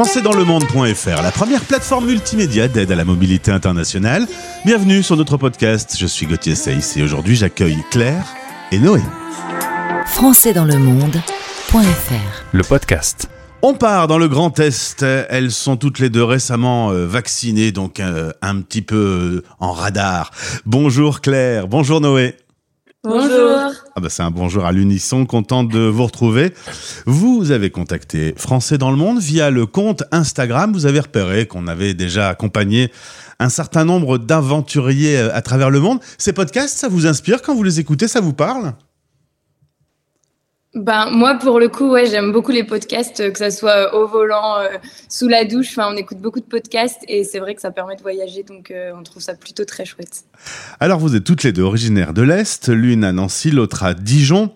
françaisdanslemonde.fr, la première plateforme multimédia d'aide à la mobilité internationale. Bienvenue sur notre podcast. Je suis Gauthier Seyss et aujourd'hui j'accueille Claire et Noé. françaisdanslemonde.fr Le podcast. On part dans le Grand Est. Elles sont toutes les deux récemment euh, vaccinées, donc euh, un petit peu euh, en radar. Bonjour Claire, bonjour Noé. Bonjour. Ah bah c'est un bonjour à l'unisson, content de vous retrouver. Vous avez contacté Français dans le monde via le compte Instagram. Vous avez repéré qu'on avait déjà accompagné un certain nombre d'aventuriers euh, à travers le monde. Ces podcasts, ça vous inspire? Quand vous les écoutez, ça vous parle? Ben moi pour le coup ouais j'aime beaucoup les podcasts euh, que ça soit au volant, euh, sous la douche. Enfin on écoute beaucoup de podcasts et c'est vrai que ça permet de voyager donc euh, on trouve ça plutôt très chouette. Alors vous êtes toutes les deux originaires de l'Est, l'une à Nancy, l'autre à Dijon.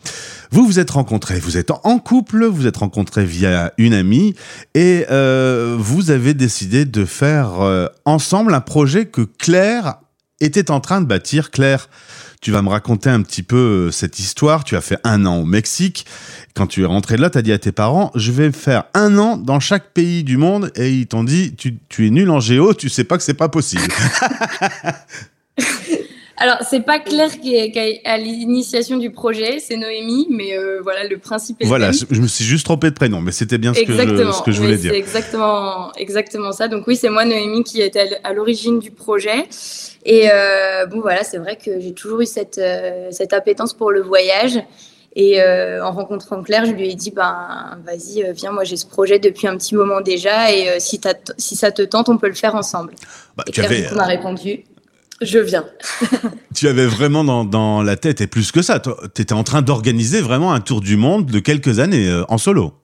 Vous vous êtes rencontrés, vous êtes en couple, vous êtes rencontrés via une amie et euh, vous avez décidé de faire euh, ensemble un projet que Claire était en train de bâtir. Claire, tu vas me raconter un petit peu euh, cette histoire. Tu as fait un an au Mexique. Quand tu es rentré de là, tu as dit à tes parents, je vais faire un an dans chaque pays du monde et ils t'ont dit, tu, tu es nul en géo, tu sais pas que c'est pas possible. Alors c'est pas Claire qui est, qui est à l'initiation du projet, c'est Noémie, mais euh, voilà le principe est Voilà, même. je je me suis juste trompé de prénom, mais c'était bien ce que je, ce que je voulais dire. C'est exactement, exactement ça. Donc oui, c'est moi, Noémie, qui était à l'origine du projet. Et euh, bon, voilà, c'est vrai que j'ai toujours eu cette, euh, cette appétence pour le voyage. Et euh, en rencontrant Claire, je lui ai dit, ben, vas-y, euh, viens, moi j'ai ce projet depuis un petit moment déjà. Et euh, si, ça te tente, on peut le faire ensemble. Bah, Et Claire, avais, coup, m'a répondu, je viens. tu avais vraiment dans, dans la tête, et plus que ça, tu étais en train d'organiser vraiment un tour du monde de quelques années euh, en solo.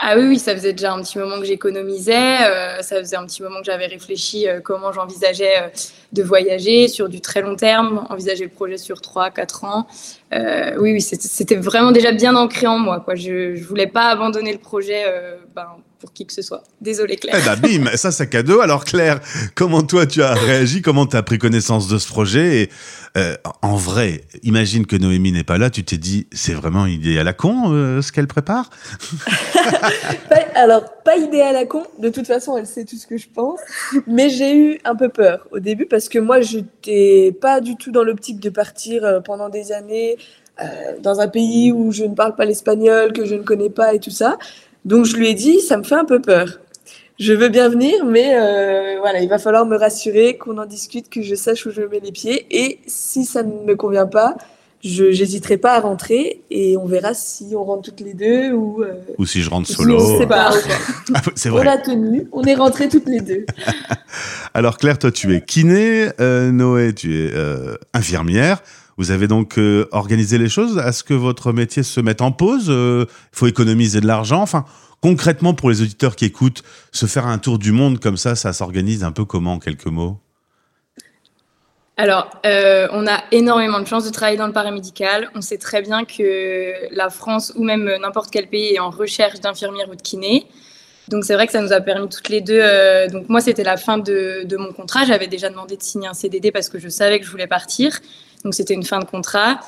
Ah oui, oui, ça faisait déjà un petit moment que j'économisais, euh, ça faisait un petit moment que j'avais réfléchi euh, comment j'envisageais euh, de voyager sur du très long terme, envisager le projet sur 3, 4 ans. Euh, oui, oui, c'était c'était vraiment déjà bien ancré en moi. Quoi. Je ne voulais pas abandonner le projet euh, ben, pour qui que ce soit. Désolée Claire. Eh ben bim, ça c'est cadeau. Alors Claire, comment toi tu as réagi? Comment tu as pris connaissance de ce projet? Et euh, en vrai, imagine que Noémie n'est pas là, tu t'es dit, c'est vraiment une idée à la con euh, ce qu'elle prépare? Pas- alors, pas idée à la con, de toute façon, elle sait tout ce que je pense, mais j'ai eu un peu peur au début parce que moi, j'étais pas du tout dans l'optique de partir euh, pendant des années euh, dans un pays où je ne parle pas l'espagnol, que je ne connais pas et tout ça. Donc, je lui ai dit, ça me fait un peu peur. Je veux bien venir, mais euh, voilà, il va falloir me rassurer, qu'on en discute, que je sache où je mets les pieds. Et si ça ne me convient pas, je n'hésiterai pas à rentrer et on verra si on rentre toutes les deux ou euh, Ou si je rentre si solo on se sépare. Ah, C'est On vrai. a tenu, on est rentrés toutes les deux. Alors Claire, toi tu es kiné, euh, Noé tu es infirmière. Vous avez donc euh, organisé les choses à ce que votre métier se mette en pause. Il faut économiser de l'argent. Enfin, concrètement pour les auditeurs qui écoutent, se faire un tour du monde comme ça, ça s'organise un peu comment en quelques mots? Alors, euh, on a énormément de chance de travailler dans le paramédical. On sait très bien que la France ou même n'importe quel pays est en recherche d'infirmières ou de kinés. Donc c'est vrai que ça nous a permis toutes les deux. euh, donc moi, c'était la fin de mon contrat. J'avais déjà demandé de signer un CDD parce que je savais que je voulais partir. Donc c'était une fin de contrat.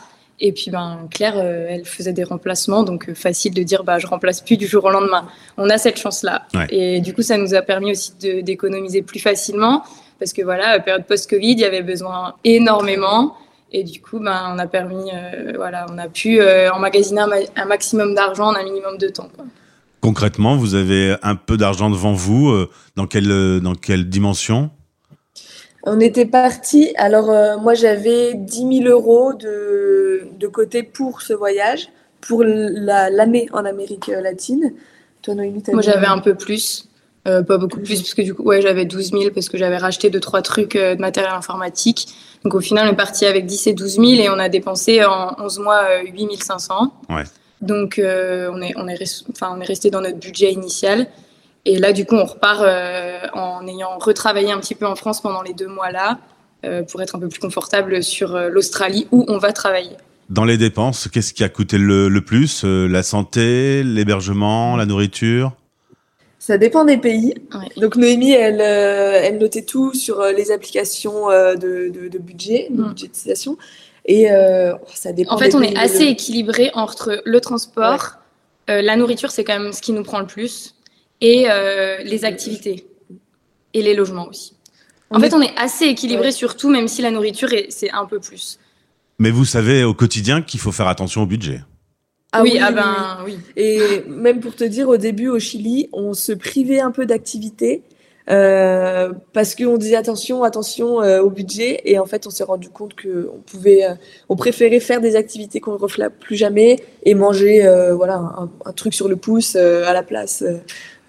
Et puis ben Claire, euh, elle faisait des remplacements, donc euh, facile de dire bah je remplace plus du jour au lendemain. On a cette chance-là. Ouais. Et du coup, ça nous a permis aussi d'économiser plus facilement parce que voilà, période post-Covid, il y avait besoin énormément. Et du coup, ben, on a permis, euh, voilà, on a pu emmagasiner un, ma- un maximum d'argent en un minimum de temps. Quoi. Concrètement, vous avez un peu d'argent devant vous. dans quelle dans quelle dimension? On était partis, alors euh, moi j'avais 10 000 euros de, de côté pour ce voyage, pour la- l'année en Amérique latine. Toi, Noémie, Moi, j'avais un peu plus, euh, pas beaucoup plus, parce que du coup, ouais, j'avais 12 000 parce que j'avais racheté deux trois trucs euh, de matériel informatique. Donc au final, on est parti avec 10 et 12 000 et on a dépensé en 11 mois euh, 8 500. Ouais. Donc euh, on est on est enfin on est resté dans notre budget initial. Et là, du coup, on repart euh, en ayant retravaillé un petit peu en France pendant les deux mois là euh, pour être un peu plus confortable sur euh, l'Australie où on va travailler. Dans les dépenses, qu'est-ce qui a coûté le, le plus Euh, La santé, l'hébergement, la nourriture? Ça dépend des pays. Ouais. Donc Noémie, elle, euh, elle notait tout sur euh, les applications euh, de, de, de budget, de Mm. budgétisation. Et euh, ça dépend En fait, des on pays, est assez le- équilibré entre le transport, euh, la nourriture, c'est quand même ce qui nous prend le plus, et les activités et les logements aussi. En fait, on est assez équilibré sur tout, même si la nourriture, c'est un peu plus. Mais vous savez au quotidien qu'il faut faire attention au budget. Ah oui, ah ben oui. Et même pour te dire, au début au Chili, on se privait un peu d'activités euh, parce qu'on disait attention, attention euh, au budget. Et en fait, on s'est rendu compte qu'on pouvait, euh, on préférait faire des activités qu'on ne refait plus jamais et manger, voilà, un, un, truc sur le pouce à la place.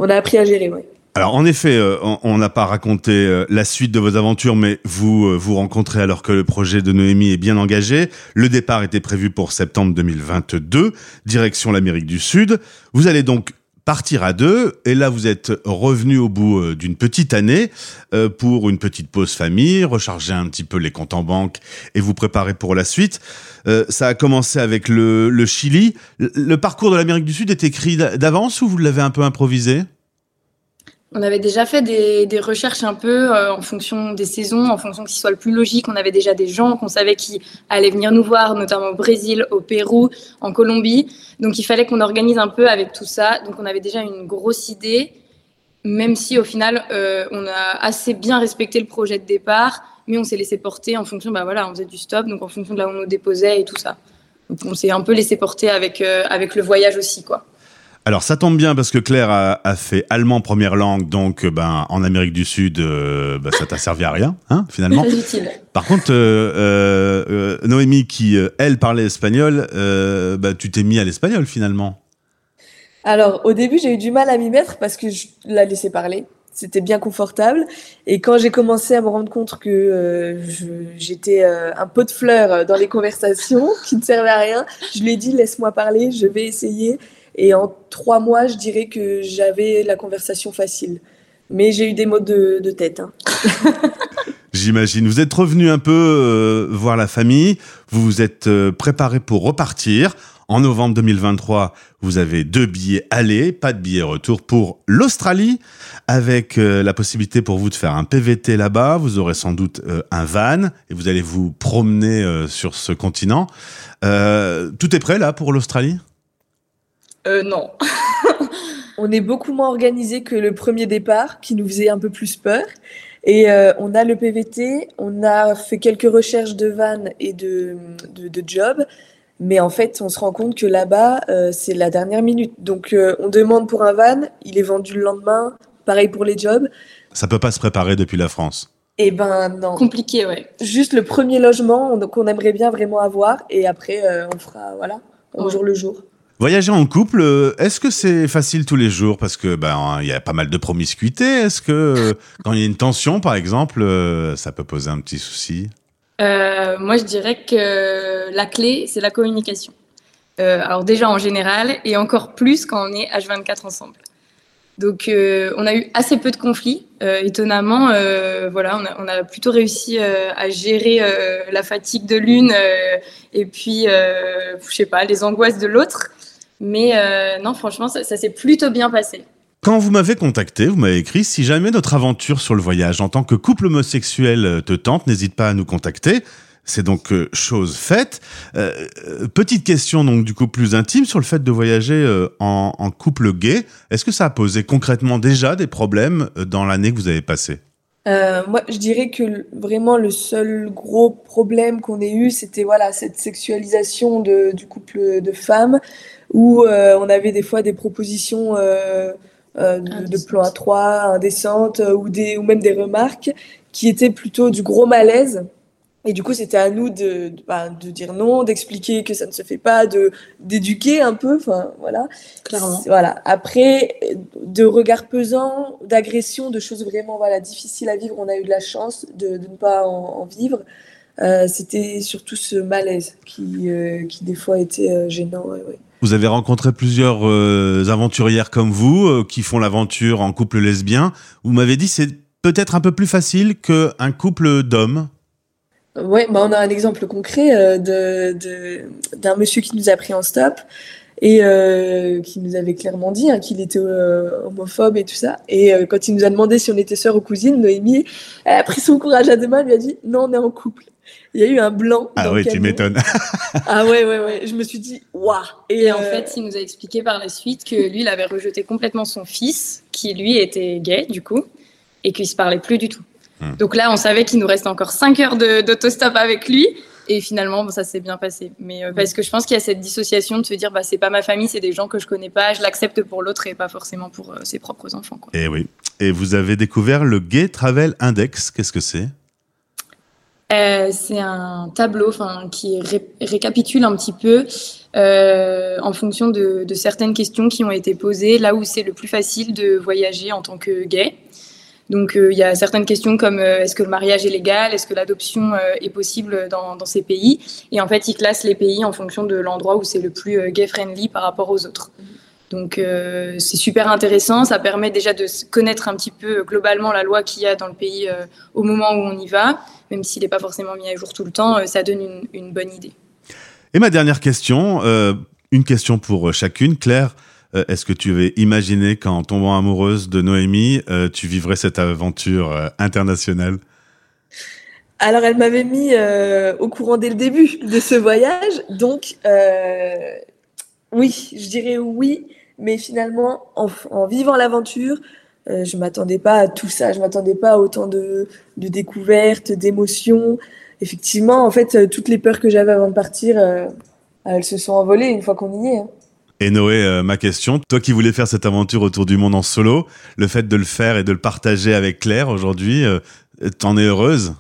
On a appris à gérer, ouais. Alors en effet, euh, on n'a pas raconté euh, la suite de vos aventures, mais vous euh, vous rencontrez alors que le projet de Noémie est bien engagé. Le départ était prévu pour septembre 2022, direction l'Amérique du Sud. Vous allez donc partir à deux, et là vous êtes revenu au bout d'une petite année pour une petite pause famille, recharger un petit peu les comptes en banque et vous préparer pour la suite. ça a commencé avec le, le Chili. Le parcours de l'Amérique du Sud est écrit d'avance ou vous l'avez un peu improvisé? On avait déjà fait des, recherches un peu euh, en fonction des saisons, en fonction ce soit le plus logique. On avait déjà des gens qu'on savait qui allaient venir nous voir, notamment au Brésil, au Pérou, en Colombie. Donc il fallait qu'on organise un peu avec tout ça. Donc on avait déjà une grosse idée, même si au final euh, on a assez bien respecté le projet de départ, mais on s'est laissé porter en fonction, bah voilà, on faisait du stop, donc en fonction de là où on nous déposait et tout ça. Donc on s'est un peu laissé porter avec, euh, avec le voyage aussi, quoi. Alors ça tombe bien parce que Claire a, fait allemand première langue, donc euh, ben en Amérique du Sud, euh, ben, ça t'a servi à rien, hein, finalement. Par contre, euh, Noémie qui elle parlait espagnol, ben, tu t'es mis à l'espagnol finalement. Alors au début j'ai eu du mal à m'y mettre parce que je la laissais parler, c'était bien confortable. Et quand j'ai commencé à me rendre compte que j'étais un pot de fleurs dans les conversations qui ne servaient à rien, je lui ai dit laisse-moi parler, je vais essayer. Et en trois mois, je dirais que j'avais la conversation facile. Mais j'ai eu des mots de, tête. Hein. J'imagine. Vous êtes revenu un peu euh, voir la famille. Vous vous êtes euh, préparé pour repartir. En novembre 2023, vous avez deux billets aller, pas de billets retour pour l'Australie, avec euh, la possibilité pour vous de faire un PVT là-bas. Vous aurez sans doute un van et vous allez vous promener sur ce continent. tout est prêt là pour l'Australie? Euh, non. on est beaucoup moins organisé que le premier départ, qui nous faisait un peu plus peur. Et euh, on a le PVT, on a fait quelques recherches de vannes et de, de, jobs, mais en fait, on se rend compte que là-bas, euh, c'est la dernière minute. Donc, on demande pour un van, il est vendu le lendemain. Pareil pour les jobs. Ça peut pas se préparer depuis la France. Eh ben non. Compliqué, ouais. Juste le premier logement qu'on aimerait bien vraiment avoir, et après, on fera, voilà, au jour le jour. Voyager en couple, euh, est-ce que c'est facile tous les jours? Parce que ben il y a pas mal de promiscuité. Est-ce que euh, quand il y a une tension, par exemple, euh, ça peut poser un petit souci? Moi, je dirais que la clé, c'est la communication. alors déjà en général, et encore plus quand on est H24 ensemble. Donc, on a eu assez peu de conflits. étonnamment, voilà, on a, on a, plutôt réussi à gérer la fatigue de l'une et puis, je sais pas, les angoisses de l'autre. Mais euh, non, franchement, ça, s'est plutôt bien passé. Quand vous m'avez contacté, vous m'avez écrit si jamais notre aventure sur le voyage en tant que couple homosexuel euh, te tente, n'hésite pas à nous contacter. C'est donc euh, chose faite. petite question donc du coup plus intime sur le fait de voyager en, en, couple gay. Est-ce que ça a posé concrètement déjà des problèmes dans l'année que vous avez passée? Moi, je dirais que vraiment le seul gros problème qu'on ait eu, c'était voilà cette sexualisation de, du couple de femmes où euh, on avait des fois des propositions euh, euh, de, plan à trois indécentes ou, des, ou même des remarques qui étaient plutôt du gros malaise. Et du coup, c'était à nous de, de, bah, de dire non, d'expliquer que ça ne se fait pas, de d'éduquer un peu, enfin voilà. Clairement. Voilà. Après, de regards pesants, d'agressions, de choses vraiment voilà difficiles à vivre, on a eu de la chance de, de ne pas en, vivre. Euh, c'était surtout ce malaise qui, euh, qui des fois était gênant. Ouais, ouais. Vous avez rencontré plusieurs euh, aventurières comme vous euh, qui font l'aventure en couple lesbien. Vous m'avez dit c'est peut-être un peu plus facile qu'un couple d'hommes. Oui, bah on a un exemple concret euh, de, d'un monsieur qui nous a pris en stop. et euh, qui nous avait clairement dit hein, qu'il était euh, homophobe et tout ça. Et euh, quand il nous a demandé si on était sœurs ou cousines, Noémie elle a pris son courage à deux mains, lui a dit non, on est en couple. Il y a eu un blanc. Ah oui, tu m'étonnes. ah ouais, ouais, ouais. Je me suis dit, waouh. Et, en fait, il nous a expliqué par la suite que lui, il avait rejeté complètement son fils, qui lui était gay, du coup, et qu'il se parlait plus du tout. Hmm. Donc là, on savait qu'il nous restait encore 5 heures d'autostop avec lui. Et finalement, ça s'est bien passé. Mais euh, parce que je pense qu'il y a cette dissociation de se dire, bah, c'est pas ma famille, c'est des gens que je connais pas, je l'accepte pour l'autre et pas forcément pour euh, ses propres enfants. Quoi. Et eh oui. Et vous avez découvert le Gay Travel Index. Qu'est-ce que c'est? Euh, C'est un tableau qui récapitule un petit peu en fonction de, de, certaines questions qui ont été posées, là où c'est le plus facile de voyager en tant que gay. Donc euh, il y a certaines questions comme euh, est-ce que le mariage est légal, est-ce que l'adoption euh, est possible dans, ces pays? Et en fait, ils classent les pays en fonction de l'endroit où c'est le plus gay-friendly par rapport aux autres. Donc c'est super intéressant, ça permet déjà de connaître un petit peu globalement la loi qu'il y a dans le pays au moment où on y va, même s'il n'est pas forcément mis à jour tout le temps, ça donne une, une, bonne idée. Et ma dernière question, une question pour chacune. Claire, euh, est-ce que tu avais imaginé qu'en tombant amoureuse de Noémie, euh, tu vivrais cette aventure euh, internationale? Alors, elle m'avait mis au courant dès le début de ce voyage. Donc, oui, je dirais oui. Mais finalement, en, vivant l'aventure, je m'attendais pas à tout ça. Je m'attendais pas à autant de, découvertes, d'émotions. Effectivement, en fait, toutes les peurs que j'avais avant de partir, elles se sont envolées une fois qu'on y est. Hein. Et Noé, euh, ma question, toi qui voulais faire cette aventure autour du monde en solo, le fait de le faire et de le partager avec Claire aujourd'hui, euh, t'en es heureuse?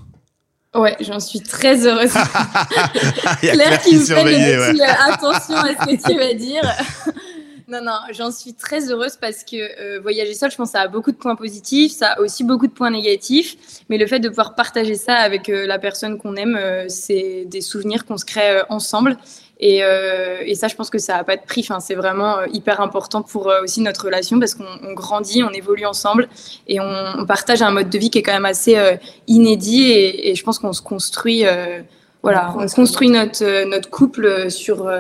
Ouais, j'en suis très heureuse. Claire, qui, me fait ouais. Euh, attention à ce que tu vas dire. non, non, j'en suis très heureuse parce que voyager seul, je pense, ça a beaucoup de points positifs, ça a aussi beaucoup de points négatifs. Mais le fait de pouvoir partager ça avec la personne qu'on aime, c'est des souvenirs qu'on se crée ensemble. Euh, et, ça, je pense que ça n'a pas de prix. Enfin, c'est vraiment euh, hyper important pour euh, aussi notre relation parce qu'on grandit, on évolue ensemble et on, partage un mode de vie qui est quand même assez inédit. Et, et, je pense qu'on se construit, voilà, on construit notre, notre couple sur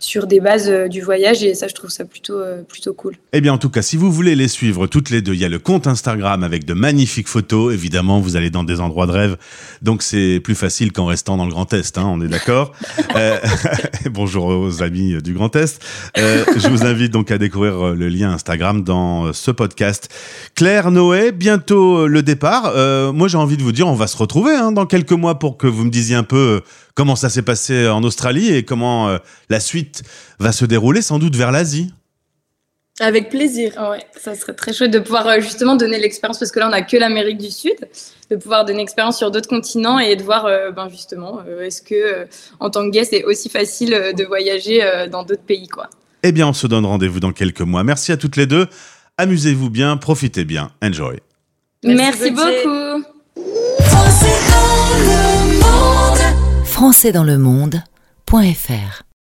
sur des bases euh, du voyage et ça je trouve ça plutôt euh, plutôt cool. Eh bien en tout cas si vous voulez les suivre toutes les deux, il y a le compte Instagram avec de magnifiques photos. Évidemment vous allez dans des endroits de rêve, donc c'est plus facile qu'en restant dans le Grand Est. Hein, on est d'accord. euh, bonjour aux amis du Grand Est. Euh, je vous invite donc à découvrir le lien Instagram dans ce podcast. Claire Noé, bientôt le départ. moi j'ai envie de vous dire on va se retrouver hein, dans quelques mois pour que vous me disiez un peu comment ça s'est passé en Australie et comment euh, la suite va se dérouler, sans doute vers l'Asie. Avec plaisir. Ouais, ça serait très chouette de pouvoir euh, justement donner l'expérience parce que là on n'a que l'Amérique du Sud, de pouvoir donner l'expérience sur d'autres continents et de voir euh, ben justement est-ce que en tant que guest c'est aussi facile de voyager dans d'autres pays quoi. Eh bien on se donne rendez-vous dans quelques mois. Merci à toutes les deux. Amusez-vous bien, profitez bien, enjoy. Merci, beaucoup françaisdanslemonde.fr